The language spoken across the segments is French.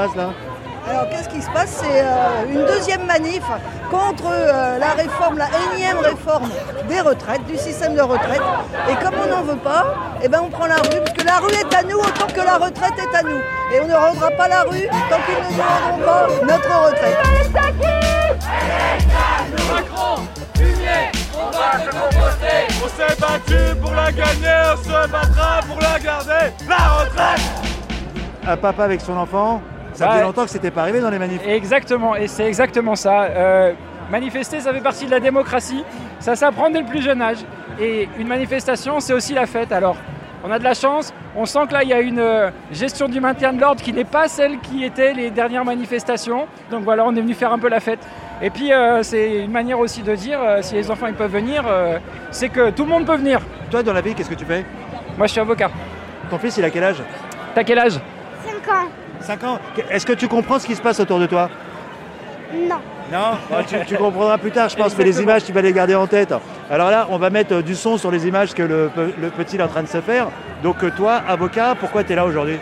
passe là Alors qu'est-ce qui se passe? C'est euh, une deuxième manif contre euh, la réforme, la énième réforme des retraites, du système de retraite. Et comme on n'en veut pas, eh ben on prend la rue, parce que la rue est à nous autant que la retraite est à nous. Et on ne rendra pas la rue tant qu'ils ne nous rendront pas notre retraite. Macron, Fumier, on va se composter. On s'est battu pour la gagner, on se battra pour la garder. La retraite Un papa avec son enfant, ça faisait longtemps que c'était pas arrivé dans les manifs. Exactement, et c'est exactement ça. Euh, manifester, ça fait partie de la démocratie. Ça s'apprend dès le plus jeune âge. Et une manifestation, c'est aussi la fête. Alors, on a de la chance. On sent que là, il y a une euh, gestion du maintien de l'ordre qui n'est pas celle qui était les dernières manifestations. Donc voilà, on est venu faire un peu la fête. Et puis, euh, c'est une manière aussi de dire, euh, si les enfants ils peuvent venir, euh, c'est que tout le monde peut venir. Toi, dans la vie, qu'est-ce que tu fais? Moi, je suis avocat. Ton fils, il a quel âge? T'as quel âge? 5 ans 5 ans. Est-ce que tu comprends ce qui se passe autour de toi? Non. Non? Bah, tu, tu comprendras plus tard, je pense, mais les images, tu vas les garder en tête. Alors là, on va mettre euh, du son sur les images que le, pe- le petit est en train de se faire. Donc euh, toi, avocat, pourquoi tu es là aujourd'hui?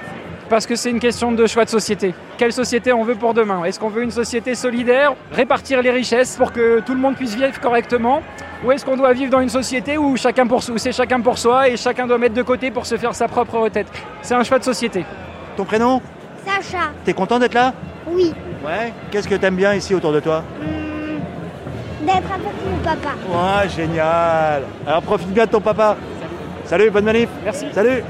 Parce que c'est une question de choix de société. Quelle société on veut pour demain? Est-ce qu'on veut une société solidaire, répartir les richesses pour que tout le monde puisse vivre correctement? Ou est-ce qu'on doit vivre dans une société où, chacun pour, où c'est chacun pour soi et chacun doit mettre de côté pour se faire sa propre retraite? C'est un choix de société. Ton prénom? Sacha. T'es content d'être là? Oui. Ouais. Qu'est-ce que t'aimes bien ici autour de toi? Hmm, D'être avec mon papa. Ouais, génial. Alors profite bien de ton papa. Salut, bonne manif. Merci. Salut.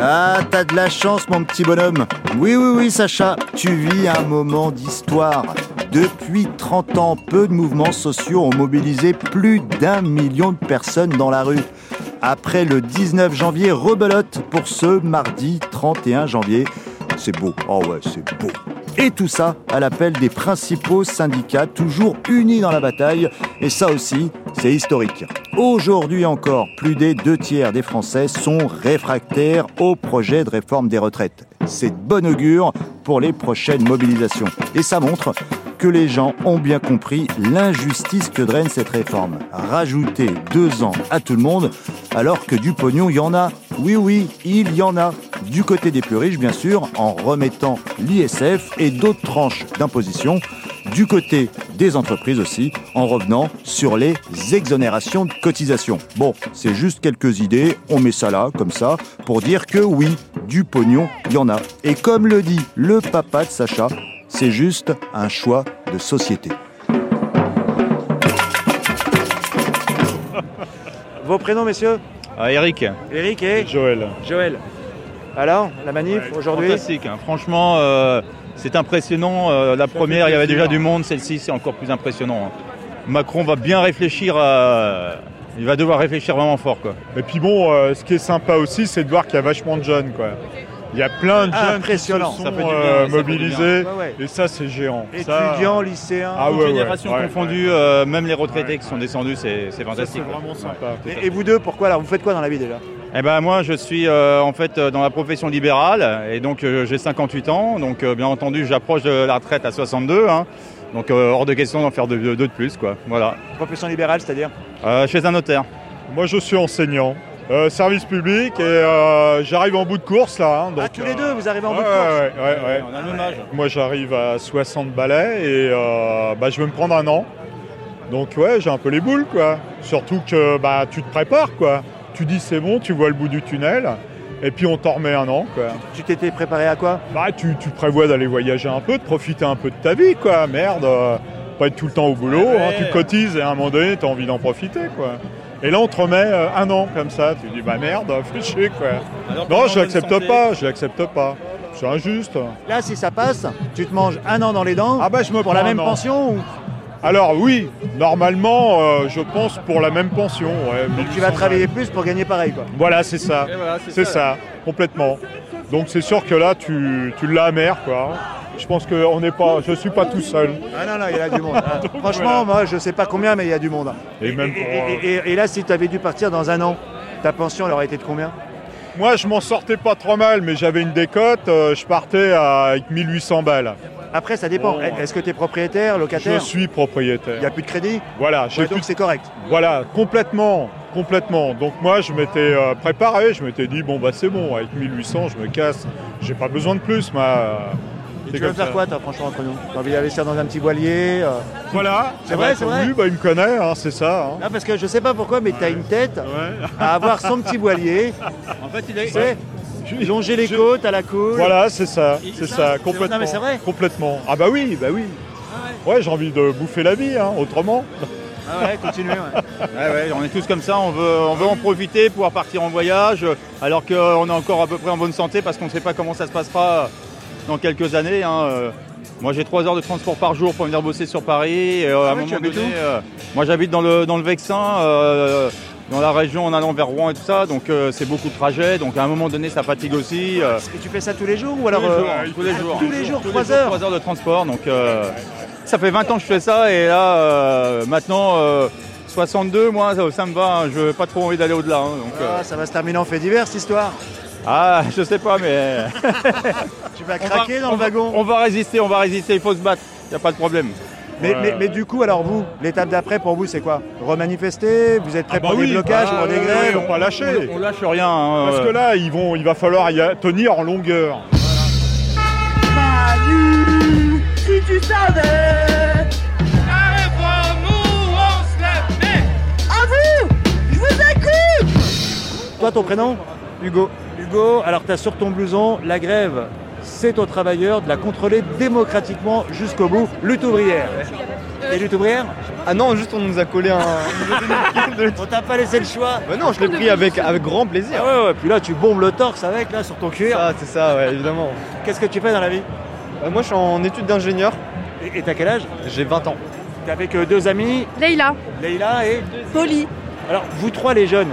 Ah, t'as de la chance, mon petit bonhomme. Oui, oui, oui, Sacha, tu vis un moment d'histoire. Depuis 30 ans, peu de mouvements sociaux ont mobilisé plus d'un million de personnes dans la rue. Après le 19 janvier, rebelote pour ce mardi 31 janvier. C'est beau, oh ouais, c'est beau. Et tout ça à l'appel des principaux syndicats, toujours unis dans la bataille. Et ça aussi, c'est historique. Aujourd'hui encore, plus des deux tiers des Français sont réfractaires au projet de réforme des retraites. C'est bon augure pour les prochaines mobilisations. Et ça montre que les gens ont bien compris l'injustice que draine cette réforme. Rajouter deux ans à tout le monde, alors que du pognon, il y en a. Oui, oui, il y en a. Du côté des plus riches, bien sûr, en remettant l'ISF et d'autres tranches d'imposition. Du côté des entreprises aussi, en revenant sur les exonérations de cotisations. Bon, c'est juste quelques idées, on met ça là, comme ça, pour dire que oui, du pognon, il y en a. Et comme le dit le papa de Sacha, c'est juste un choix de société. Vos prénoms, messieurs Ah, Eric, Eric et Joël. Joël. Alors, la manif aujourd'hui fantastique. hein. Franchement, euh, c'est impressionnant. Euh, la première, il y avait déjà du monde. Celle-ci, c'est encore plus impressionnant. hein. Macron va bien réfléchir. à- Il va devoir réfléchir vraiment fort. Quoi. Et puis bon, euh, ce qui est sympa aussi, c'est de voir qu'il y a vachement de jeunes. Quoi. Il y a plein de Ah, jeunes qui se sont Ça fait du bien, euh, ça fait du mobilisés. bien. Ouais, ouais. Et ça, c'est géant. Ça, Étudiants, lycéens. Ah Toute ouais, ouais, génération ouais, confondue, ouais. euh, même les retraités Ouais. qui sont descendus, c'est fantastique. c'est quoi. vraiment sympa. Et, et vous deux, pourquoi là Vous faites quoi dans la vie déjà? Eh ben moi, je suis euh, en fait euh, dans la profession libérale et donc euh, j'ai 58 ans. Donc euh, bien entendu, j'approche de la retraite à 62. hein. Donc euh, hors de question d'en faire deux, deux de plus. Quoi. Voilà. Profession libérale, c'est-à-dire? Euh, chez un notaire. Moi, je suis enseignant. Euh, service public et euh, j'arrive en bout de course là. hein, donc, Ah, tous les deux, vous arrivez en ouais, bout de course ouais. On a le même âge. Moi, j'arrive à 60 balais et euh, bah, je vais me prendre un an. Donc ouais, j'ai un peu les boules quoi. Surtout que bah, tu te prépares quoi. Tu dis c'est bon, tu vois le bout du tunnel. Et puis on t'en remet un an quoi. Tu t'étais préparé à quoi? Bah tu, tu prévois d'aller voyager un peu, de profiter un peu de ta vie quoi. Merde, pas être tout le temps au boulot. Hein. tu cotises et à un moment donné t'as envie d'en profiter quoi. Et là on te remet euh, un an comme ça. Tu dis bah merde, fais chier quoi. Alors, Non, je l'accepte pas, je l'accepte pas. C'est injuste. Là, si ça passe, tu te manges un an dans les dents Ah bah je me pour la même pension ou Alors oui, normalement, euh, je pense pour la même pension. ouais, Donc tu 1800 vas travailler plus pour gagner pareil quoi. Voilà, c'est ça. Voilà, C'est ça, complètement. Donc c'est sûr que là, tu, tu l'as amer, quoi. Je pense que on n'est pas, je suis pas tout seul. Ah non, non, il y a du monde. Ah, Franchement, moi, je sais pas combien, mais il y a du monde. Et même pour, euh, et- là, si tu avais dû partir dans un an, ta pension, elle aurait été de combien? Moi, je m'en sortais pas trop mal, mais j'avais une décote. euh, je partais à- avec 1800 balles. Après, ça dépend. Bon. Est-ce que tu es propriétaire, Je locataire suis Il n'y propriétaire. a plus de crédit? Voilà, j'ai Ouais, Donc c'est correct. Voilà, complètement, complètement. Donc moi, je m'étais euh, préparé, je m'étais dit, bon, bah c'est bon, avec 1800, je me casse, j'ai pas besoin de plus, moi. Et tu veux comme faire quoi, toi, franchement, entre nous T'as envie d'investir dans un petit voilier euh Voilà. C'est Ah vrai, bah, c'est vrai bah il me connaît, hein, c'est ça. hein. Non, parce que je sais pas pourquoi, mais tu as une tête Ouais. à avoir son petit voilier. En fait, il est. sais, longer les je- côtes à la cool. Voilà, c'est ça, c'est ça, complètement. non, mais c'est vrai. Complètement. Ah bah oui, bah oui. Ouais, j'ai envie de bouffer la vie, hein, autrement. Ah ouais, continue. ouais. Ouais, ouais, on est tous comme ça, on veut, on veut en profiter, pouvoir partir en voyage, alors qu'on est encore à peu près en bonne santé parce qu'on ne sait pas comment ça se passera dans quelques années. hein. Euh, Moi j'ai 3 heures de transport par jour pour venir bosser sur Paris. Et, euh, à Ah un oui, tu moment donné, euh, moi j'habite dans le, dans le Vexin, dans la région en allant vers Rouen et tout ça, donc euh, c'est beaucoup de trajets, donc à un moment donné ça fatigue aussi. euh, Et tu fais ça tous les jours ou alors tous les euh, jours, tous les jours. tous les jours, Tous 3 heures trois heures de transport. Donc ça fait 20 ans que je fais ça et là maintenant euh, 62 moi ça, ça me va, hein, je n'ai pas trop envie d'aller au-delà. hein, donc, Ah, Ça va se terminer en fait divers cette histoire. Ah je sais pas mais Tu vas craquer va- dans le va- wagon. On va résister, on va résister, il faut se battre, il n'y a pas de problème. Mais, Ouais. mais, mais du coup, alors vous, l'étape d'après pour vous, c'est quoi? Remanifester Vous êtes prêt Ah bah pour des oui, blocages, bah, pour des ouais, grèves ouais, on pas lâcher. On, on lâche rien. hein, Parce euh, que là, ils vont, il va falloir y a- tenir en longueur. Manu, si tu savais À vous Je vous écoute Toi, ton prénom? Hugo. Hugo, alors tu as sur ton blouson la grève. C'est aux travailleurs de la contrôler démocratiquement jusqu'au bout. Lutte ouvrière. Et lutte ouvrière Ah non, juste on nous a collé un. On t'a pas laissé le choix bah non, je l'ai pris avec, avec grand plaisir. Ah ouais, ouais, puis là tu bombes le torse avec là sur ton cuir. Ça, c'est ça, ouais, évidemment. Qu'est-ce que tu fais dans la vie Euh, moi, je suis en études d'ingénieur. Et et t'as quel âge J'ai 20 ans. T'es avec euh, deux amis, Leïla, Leïla et... Poli. Alors vous trois les jeunes,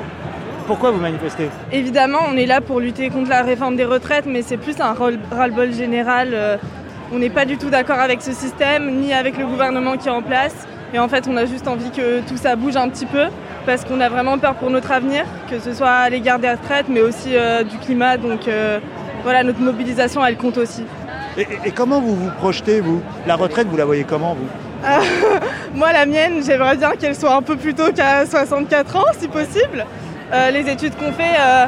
pourquoi vous manifestez Évidemment, on est là pour lutter contre la réforme des retraites, mais c'est plus un ras-le-bol général. Euh, On n'est pas du tout d'accord avec ce système, ni avec le gouvernement qui est en place. Et en fait, on a juste envie que tout ça bouge un petit peu, parce qu'on a vraiment peur pour notre avenir, que ce soit à l'égard des retraites, mais aussi euh, du climat. Donc euh, voilà, notre mobilisation, elle compte aussi. et, et- et comment vous vous projetez vous? La retraite, vous la voyez comment vous? Moi, la mienne, j'aimerais bien qu'elle soit un peu plus tôt qu'à 64 ans, si possible. Euh, les études qu'on fait, euh,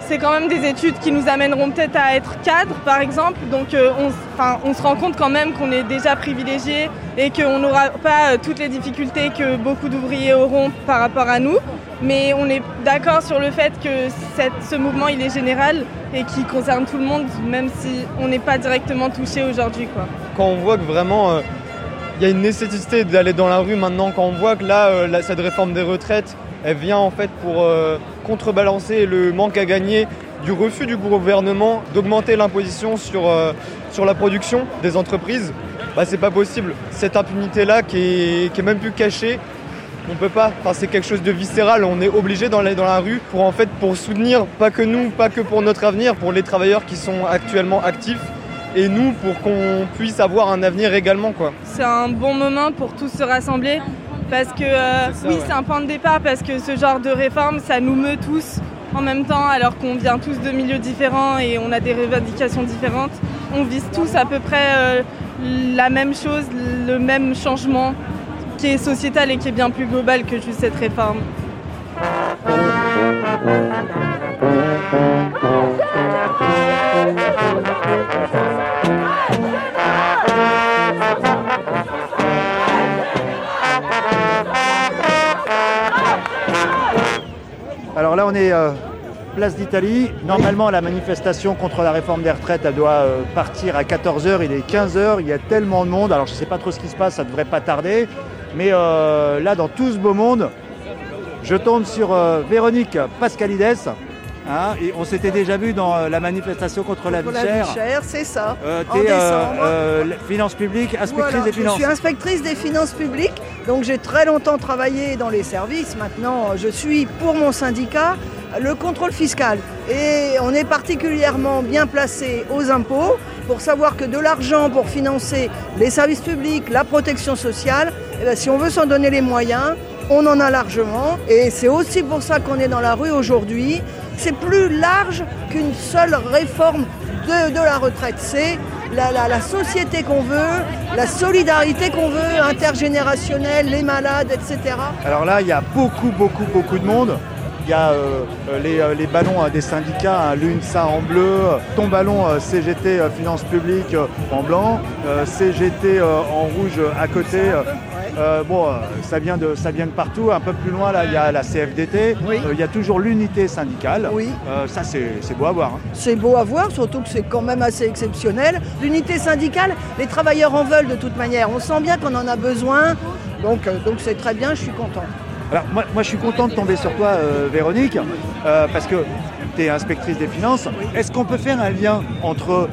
c'est quand même des études qui nous amèneront peut-être à être cadre, par exemple. Donc, euh, on, se rend compte quand même qu'on est déjà privilégié et qu'on n'aura pas euh, toutes les difficultés que beaucoup d'ouvriers auront par rapport à nous. Mais on est d'accord sur le fait que ce mouvement, il est général et qui concerne tout le monde, même si on n'est pas directement touché aujourd'hui. Quand on voit que vraiment il y a une nécessité d'aller dans la rue maintenant, quand on voit que là, cette réforme des retraites, elle vient en fait pour euh, contrebalancer le manque à gagner du refus du gouvernement d'augmenter l'imposition sur, euh, sur la production des entreprises, bah, c'est pas possible. Cette impunité-là qui est, qui est même plus cachée, on peut pas. C'est quelque chose de viscéral. On est obligé d'aller dans la rue pour en fait pour soutenir pas que nous, pas que pour notre avenir, pour les travailleurs qui sont actuellement actifs et nous pour qu'on puisse avoir un avenir également quoi. C'est un bon moment pour tous se rassembler parce que euh, ça, oui ouais. c'est un point de départ parce que ce genre de réforme ça nous meut tous en même temps alors qu'on vient tous de milieux différents et on a des revendications différentes. On vise tous à peu près euh, la même chose, le même changement qui est sociétal et qui est bien plus global que juste cette réforme. Alors là, on est euh, place d'Italie. Normalement, la manifestation contre la réforme des retraites, elle doit euh, partir à 14h. Il est 15h. Il y a tellement de monde. Alors, je ne sais pas trop ce qui se passe. Ça ne devrait pas tarder. Mais euh, là, dans tout ce beau monde, je tombe sur Véronique Pascalides. Hein, et on s'était déjà vu dans euh, la manifestation contre la vie Pour la chère. vie chère, c'est ça. Euh, En décembre. euh, la- finances publiques, inspectrice Voilà, des finances. Je suis inspectrice des finances publiques, donc j'ai très longtemps travaillé dans les services. Maintenant, je suis pour mon syndicat le contrôle fiscal. Et on est particulièrement bien placé aux impôts pour savoir que de l'argent pour financer les services publics, la protection sociale, eh ben, si on veut s'en donner les moyens, on en a largement. Et c'est aussi pour ça qu'on est dans la rue aujourd'hui. C'est plus large qu'une seule réforme de, la retraite. C'est la, société qu'on veut, la solidarité qu'on veut, intergénérationnelle, les malades, etc. Alors là, il y a beaucoup, beaucoup, beaucoup de monde. Il y a euh, les, euh, les ballons euh, des syndicats, hein, l'UNSA en bleu, ton ballon CGT Finances Publiques en blanc, CGT en rouge à côté. Euh, bon, euh, ça vient, de, ça vient de partout. Un peu plus loin, là, il y a la CFDT. Oui. Euh, il y a toujours l'unité syndicale. Oui. Euh, ça, c'est beau à voir. hein. C'est beau à voir, surtout que c'est quand même assez exceptionnel. L'unité syndicale, les travailleurs en veulent de toute manière. On sent bien qu'on en a besoin. Donc donc c'est très bien, je suis content. Alors moi, moi, je suis content de tomber sur toi, Véronique, parce que tu es inspectrice des finances. Est-ce qu'on peut faire un lien entre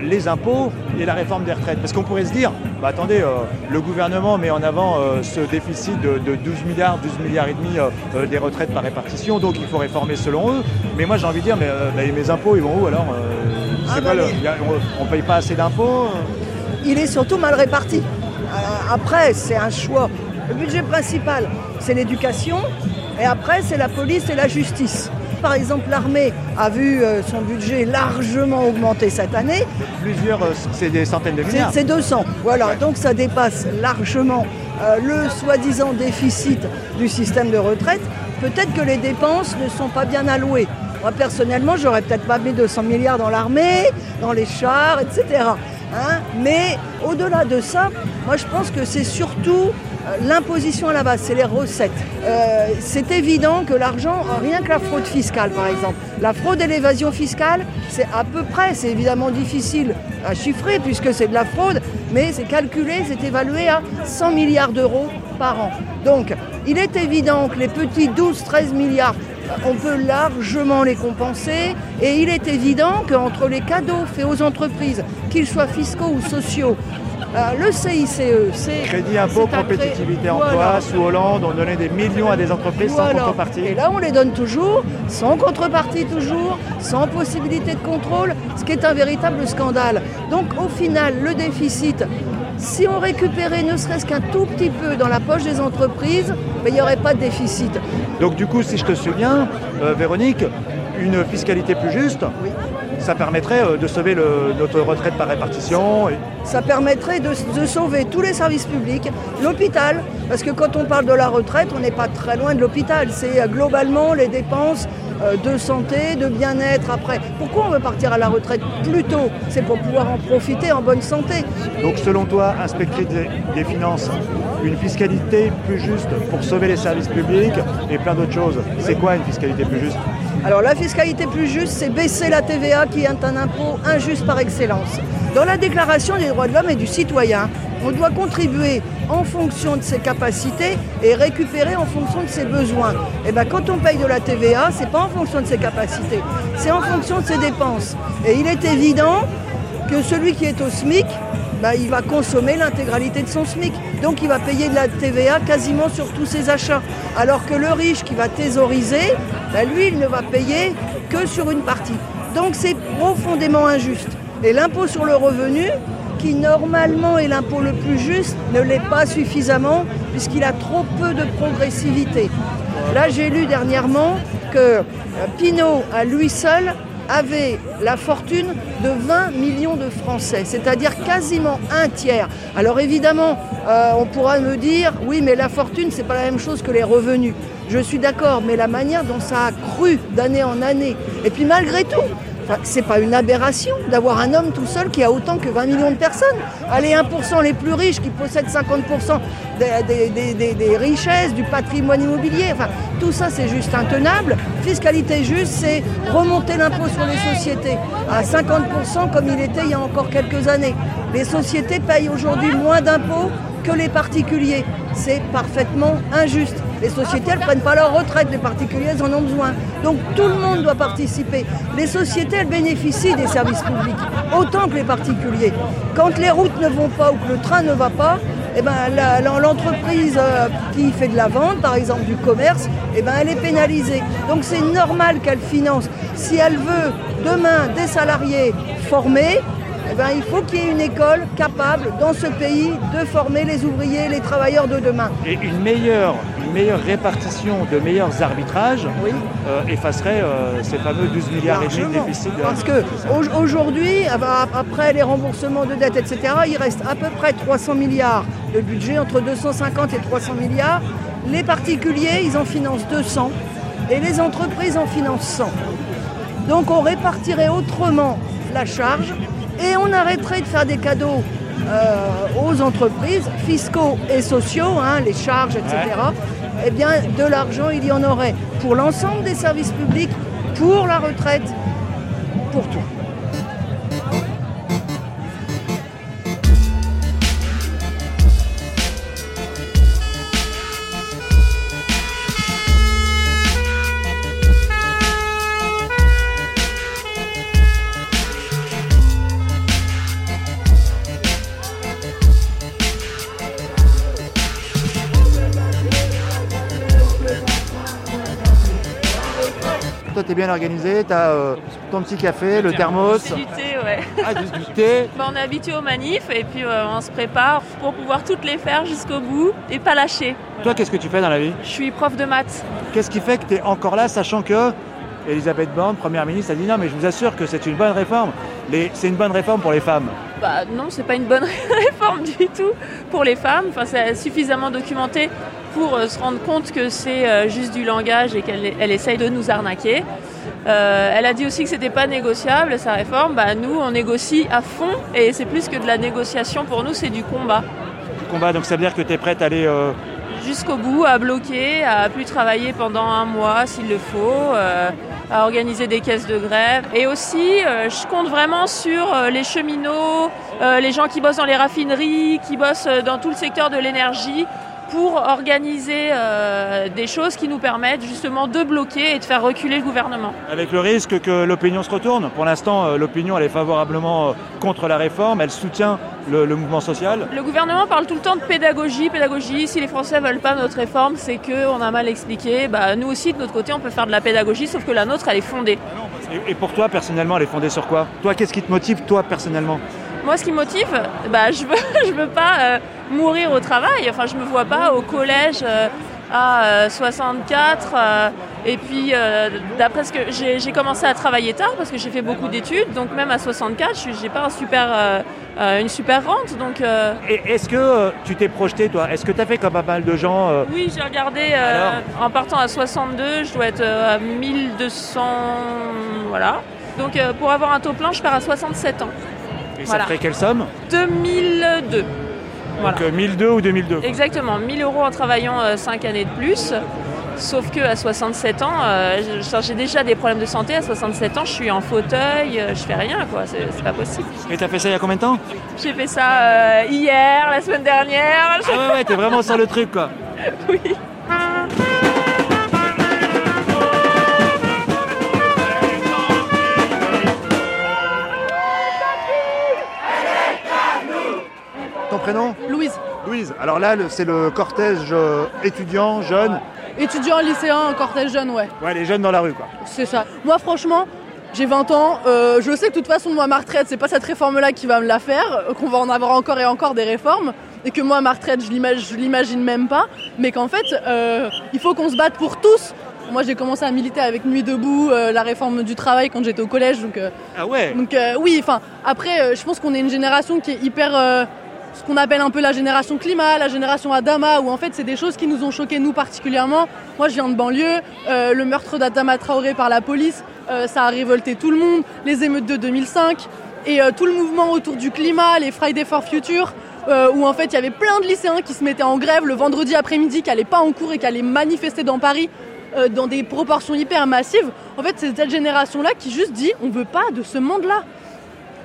les impôts et la réforme des retraites? Parce qu'on pourrait se dire, bah, attendez, euh, le gouvernement met en avant euh, ce déficit de, de 12 milliards, 12 milliards et demi euh, des retraites par répartition, donc il faut réformer selon eux. Mais moi j'ai envie de dire, mais bah, mes impôts, ils vont où alors Ah, bah, le- a- on, on paye pas assez d'impôts Il est surtout mal réparti. Après, c'est un choix. Le budget principal, c'est l'éducation. Et après, c'est la police et la justice. Par exemple, l'armée a vu euh, son budget largement augmenter cette année. Plusieurs, euh, c'est des centaines de milliards. c'est 200. Voilà, donc ça dépasse largement euh, le soi-disant déficit du système de retraite. Peut-être que les dépenses ne sont pas bien allouées. Moi, personnellement, j'aurais peut-être pas mis 200 milliards dans l'armée, dans les chars, etc. Hein Mais au-delà de ça, moi, je pense que c'est surtout l'imposition à la base, c'est les recettes. Euh, c'est évident que l'argent, rien que la fraude fiscale par exemple, la fraude et l'évasion fiscale, c'est à peu près, c'est évidemment difficile à chiffrer puisque c'est de la fraude, mais c'est calculé, c'est évalué à 100 milliards d'euros par an. Donc, il est évident que les petits 12-13 milliards, on peut largement les compenser et il est évident qu'entre les cadeaux faits aux entreprises, qu'ils soient fiscaux ou sociaux, euh, le CICE, c'est... Crédit impôt compétitivité emploi, Voilà. sous Hollande, on donnait des millions à des entreprises sans contrepartie. Et là, on les donne toujours, sans contrepartie toujours, sans possibilité de contrôle, ce qui est un véritable scandale. Donc au final, le déficit, si on récupérait ne serait-ce qu'un tout petit peu dans la poche des entreprises, ben, il n'y aurait pas de déficit. Donc du coup, si je te souviens, euh, Véronique, une fiscalité plus juste, Oui. Ça permettrait euh, de sauver le- notre retraite par répartition. Ça permettrait de, de sauver tous les services publics, l'hôpital, parce que quand on parle de la retraite, on n'est pas très loin de l'hôpital. C'est euh, globalement les dépenses euh, de santé, de bien-être après. Pourquoi on veut partir à la retraite plus tôt? C'est pour pouvoir en profiter en bonne santé. Donc selon toi, inspectrice des finances, une fiscalité plus juste pour sauver les services publics et plein d'autres choses. C'est quoi une fiscalité plus juste? Alors la fiscalité plus juste, c'est baisser la TVA qui est un impôt injuste par excellence. Dans la déclaration des droits de l'homme et du citoyen, on doit contribuer en fonction de ses capacités et récupérer en fonction de ses besoins. Et bien quand on paye de la TVA, c'est pas en fonction de ses capacités, c'est en fonction de ses dépenses. Et il est évident que celui qui est au SMIC, ben, il va consommer l'intégralité de son SMIC. Donc il va payer de la TVA quasiment sur tous ses achats. Alors que le riche qui va thésauriser, ben, lui, il ne va payer que sur une partie. Donc c'est profondément injuste. Et l'impôt sur le revenu, qui normalement est l'impôt le plus juste, ne l'est pas suffisamment puisqu'il a trop peu de progressivité. Là, j'ai lu dernièrement que euh, Pinault, à lui seul, avait la fortune de 20 millions de Français, c'est-à-dire quasiment un tiers. Alors évidemment, euh, on pourra me dire, oui, mais la fortune, c'est pas la même chose que les revenus. Je suis d'accord, mais la manière dont ça a cru d'année en année, et puis malgré tout, c'est pas une aberration d'avoir un homme tout seul qui a autant que 20 millions de personnes. Allez, 1% les plus riches qui possèdent 50% des, richesses, du patrimoine immobilier. Enfin, tout ça, c'est juste intenable. Fiscalité juste, c'est remonter l'impôt sur les sociétés à 50% comme il était il y a encore quelques années. Les sociétés payent aujourd'hui moins d'impôts que les particuliers. C'est parfaitement injuste. Les sociétés, elles ne prennent pas leur retraite, les particuliers, elles en ont besoin. Donc tout le monde doit participer. Les sociétés, elles bénéficient des services publics, autant que les particuliers. Quand les routes ne vont pas ou que le train ne va pas, eh ben, l'entreprise euh, qui fait de la vente, par exemple du commerce, eh ben, elle est pénalisée. Donc c'est normal qu'elle finance. Si elle veut demain des salariés formés, eh ben, il faut qu'il y ait une école capable dans ce pays de former les ouvriers, les travailleurs de demain. Et une meilleure, une meilleure répartition de meilleurs arbitrages Oui. euh, effacerait euh, ces fameux 12 milliards et demi de déficit Parce que au- aujourd'hui, après les remboursements de dettes, etc., il reste à peu près 300 milliards de budget, entre 250 et 300 milliards. Les particuliers, ils en financent 200 et les entreprises en financent 100. Donc on répartirait autrement la charge et on arrêterait de faire des cadeaux euh, aux entreprises, fiscaux et sociaux, hein, les charges, etc. Eh bien, de l'argent, il y en aurait pour l'ensemble des services publics, pour la retraite, pour tout. Bien organisé, t'as euh, ton petit café, le thermos, du thé, ouais. ah, du thé. Bah, on est habitué aux manifs et puis euh, on se prépare pour pouvoir toutes les faire jusqu'au bout et pas lâcher. Toi, qu'est-ce que tu fais dans la vie? Je suis prof de maths. Qu'est-ce qui fait que tu es encore là, sachant que Elisabeth Borne, Première ministre, a dit non, mais je vous assure que c'est une bonne réforme. Les- C'est une bonne réforme pour les femmes. Bah non, c'est pas une bonne réforme du tout pour les femmes. Enfin, c'est suffisamment documenté pour euh, se rendre compte que c'est euh, juste du langage et qu'elle elle essaye de nous arnaquer. Euh, elle a dit aussi que c'était pas négociable sa réforme. Bah nous, on négocie à fond et c'est plus que de la négociation pour nous, c'est du combat. Le combat, donc ça veut dire que tu es prête à aller. euh, jusqu'au bout, à bloquer, à plus travailler pendant un mois s'il le faut, euh, à organiser des caisses de grève. Et aussi, je compte vraiment sur les cheminots, les gens qui bossent dans les raffineries, qui bossent dans tout le secteur de l'énergie pour organiser euh, des choses qui nous permettent justement de bloquer et de faire reculer le gouvernement. avec le risque que l'opinion se retourne. Pour l'instant, euh, l'opinion, elle est favorablement euh, contre la réforme, elle soutient le, le mouvement social. Le gouvernement parle tout le temps de pédagogie, pédagogie. Si les Français veulent pas notre réforme, c'est qu'on a mal expliqué. Bah, nous aussi, de notre côté, on peut faire de la pédagogie, sauf que la nôtre, elle est fondée. Et, et pour toi, personnellement, elle est fondée sur quoi? Toi, qu'est-ce qui te motive, toi, personnellement? Moi, ce qui me motive, bah, je veux, je veux pas euh, mourir au travail. Enfin, je me vois pas au collège euh, à euh, 64. euh, et puis, d'après ce que j'ai j'ai commencé à travailler tard parce que j'ai fait beaucoup d'études. Donc, même à 64, je j'ai pas un super, une super rente. Donc, Et est-ce que tu t'es projeté, toi? Est-ce que tu as fait comme pas mal de gens oui, j'ai regardé en partant à 62, je dois être à 1200. Voilà. Donc, pour avoir un taux plein, je pars à 67 ans. Voilà. ça ferait quelle somme 2002. Voilà. Donc euh, 1002 ou 2002 quoi. Exactement, 1000 euros en travaillant 5 années de plus. Sauf que à 67 ans, euh, j'ai déjà des problèmes de santé. À 67 ans, je suis en fauteuil, euh, je fais rien, quoi. C'est c'est pas possible. Et t'as fait ça il y a combien de temps? J'ai fait ça euh, hier, la semaine dernière. Ah ouais, ouais, t'es vraiment sur le truc, quoi. Oui. Prénom Louise, Louise. Alors là, c'est le cortège euh, étudiant, jeune. étudiant, lycéen, cortège jeune, ouais, Ouais, les jeunes dans la rue, quoi. c'est ça. Moi, franchement, j'ai 20 ans, euh, je sais que de toute façon, moi, ma retraite, c'est pas cette réforme-là qui va me la faire, euh, qu'on va en avoir encore et encore des réformes, et que moi, ma retraite, je l'imagine, même pas, mais qu'en fait, euh, il faut qu'on se batte pour tous. Moi, j'ai commencé à militer avec Nuit debout, euh, la réforme du travail quand j'étais au collège, donc euh, Ah ouais Donc euh, oui, enfin après, je pense qu'on est une génération qui est hyper, ce qu'on appelle un peu la génération climat, la génération Adama, où en fait c'est des choses qui nous ont choqués nous particulièrement. Moi, je viens de banlieue, euh, le meurtre d'Adama Traoré par la police, euh, ça a révolté tout le monde, les émeutes de 2005 et euh, tout le mouvement autour du climat, les Friday for Future. où en fait il y avait plein de lycéens qui se mettaient en grève le vendredi après-midi, qui n'allaient pas en cours et qui allaient manifester dans Paris dans des proportions hyper massives. En fait, c'est cette génération-là qui juste dit on veut pas de ce monde-là.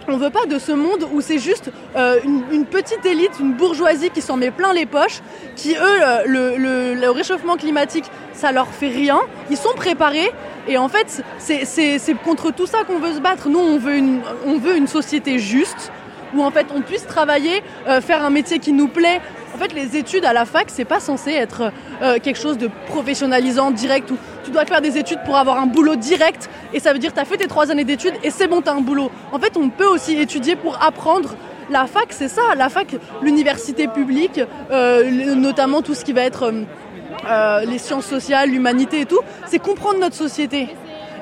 On veut pas de ce monde où c'est juste euh, une, petite élite, une bourgeoisie qui s'en met plein les poches, qui eux, le, réchauffement climatique, ça leur fait rien. Ils sont préparés et en fait, c'est contre tout ça qu'on veut se battre. Nous, on veut une, on veut une société juste où en fait on puisse travailler, euh, faire un métier qui nous plaît En fait, les études à la fac, c'est pas censé être euh, quelque chose de professionnalisant, direct, où tu dois faire des études pour avoir un boulot direct, et ça veut dire que tu as fait tes trois années d'études et c'est bon, tu as un boulot. En fait, on peut aussi étudier pour apprendre. La fac, c'est ça. La fac, l'université publique, euh, notamment tout ce qui va être euh, les sciences sociales, l'humanité et tout, c'est comprendre notre société.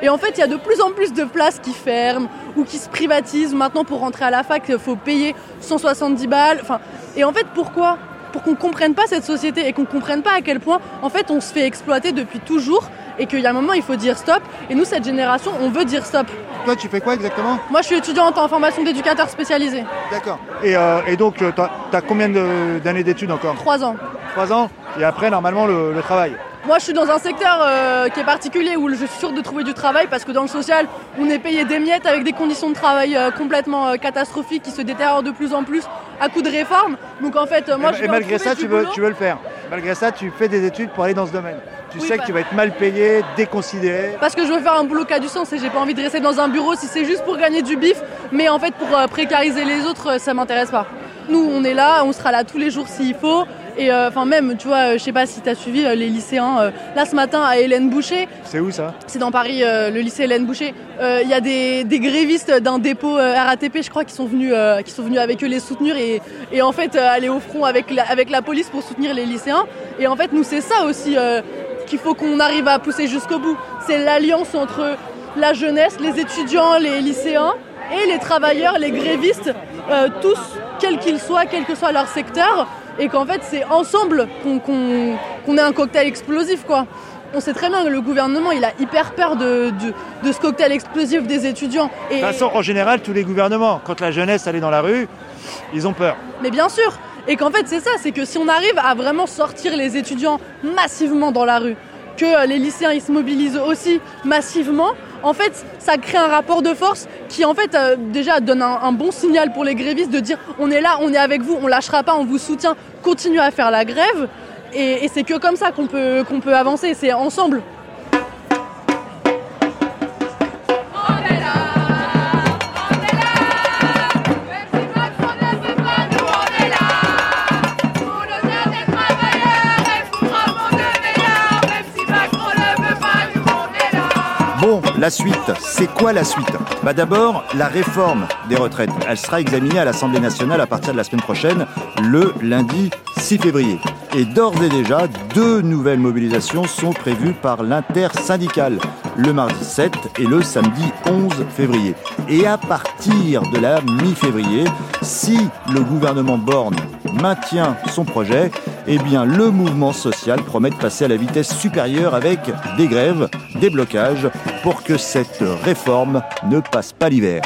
Et en fait, il y a de plus en plus de places qui ferment ou qui se privatisent. Maintenant, pour rentrer à la fac, il faut payer 170 balles. Enfin, et en fait, pourquoi? Pour qu'on comprenne pas cette société et qu'on comprenne pas à quel point, en fait, on se fait exploiter depuis toujours et qu'il y a un moment, il faut dire stop. Et nous, cette génération, on veut dire stop. Toi, tu fais quoi exactement? Moi, je suis étudiante en formation d'éducateur spécialisé. D'accord. Et, euh, et donc, tu as, combien d'années d'études encore? Trois ans. Trois ans? Et après, normalement, le, le travail? Moi, je suis dans un secteur euh, qui est particulier où je suis sûre de trouver du travail parce que dans le social, on est payé des miettes avec des conditions de travail euh, complètement euh, catastrophiques qui se détériorent de plus en plus à coup de réformes. Donc en fait, moi, et, je et vais malgré ça, tu veux, tu veux le faire. Malgré ça, tu fais des études pour aller dans ce domaine. Tu Oui, sais bah- que tu vas être mal payé, déconsidéré. Parce que je veux faire un boulot qui a du sens et j'ai pas envie de rester dans un bureau si c'est juste pour gagner du bif. Mais en fait, pour euh, précariser les autres, euh, ça m'intéresse pas. Nous, on est là, on sera là tous les jours s'il faut. Et euh, enfin, même, tu vois, euh, je sais pas si tu as suivi euh, les lycéens. là, ce matin, à Hélène Boucher, C'est où ça c'est dans Paris, le lycée Hélène Boucher. Il y a des, des grévistes d'un dépôt RATP, je crois, qui sont venus, qui sont venus avec eux les soutenir et, et en fait aller au front avec la, avec la police pour soutenir les lycéens. Et en fait, nous, c'est ça aussi qu'il faut qu'on arrive à pousser jusqu'au bout. C'est l'alliance entre la jeunesse, les étudiants, les lycéens et les travailleurs, les grévistes, euh, tous, quels qu'ils soient, quel que soit leur secteur. Et qu'en fait, c'est ensemble qu'on qu'on ait un cocktail explosif, quoi. On sait très bien que le gouvernement, il a hyper peur de, de, de ce cocktail explosif des étudiants. Et, De toute façon, en général, tous les gouvernements, quand la jeunesse allait dans la rue, ils ont peur. Mais bien sûr Et qu'en fait, c'est ça, c'est que si on arrive à vraiment sortir les étudiants massivement dans la rue, que les lycéens ils se mobilisent aussi massivement, en fait, ça crée un rapport de force qui, en fait, euh, déjà donne un, bon signal pour les grévistes de dire on est là, on est avec vous, on lâchera pas, on vous soutient, continuez à faire la grève. Et, et c'est que comme ça qu'on qu'on peut avancer, c'est ensemble. La suite, c'est quoi la suite Bah d'abord, la réforme des retraites. Elle sera examinée à l'Assemblée nationale à partir de la semaine prochaine, le lundi 6 février. Et d'ores et déjà, deux nouvelles mobilisations sont prévues par l'intersyndicale, le mardi 7 et le samedi 11 février. Et à partir de la mi-février, si le gouvernement Borne maintient son projet, eh bien le mouvement social promet de passer à la vitesse supérieure avec des grèves, des blocages, pour que cette réforme ne passe pas l'hiver.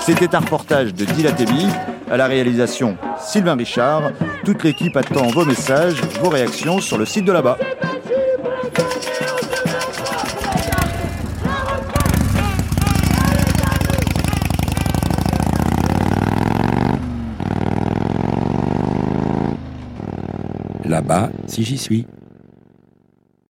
C'était un reportage de Dilatébi, à la réalisation Sylvain Richard. Toute l'équipe attend vos messages, vos réactions sur le site de là-bas. Là-bas, j'y suis.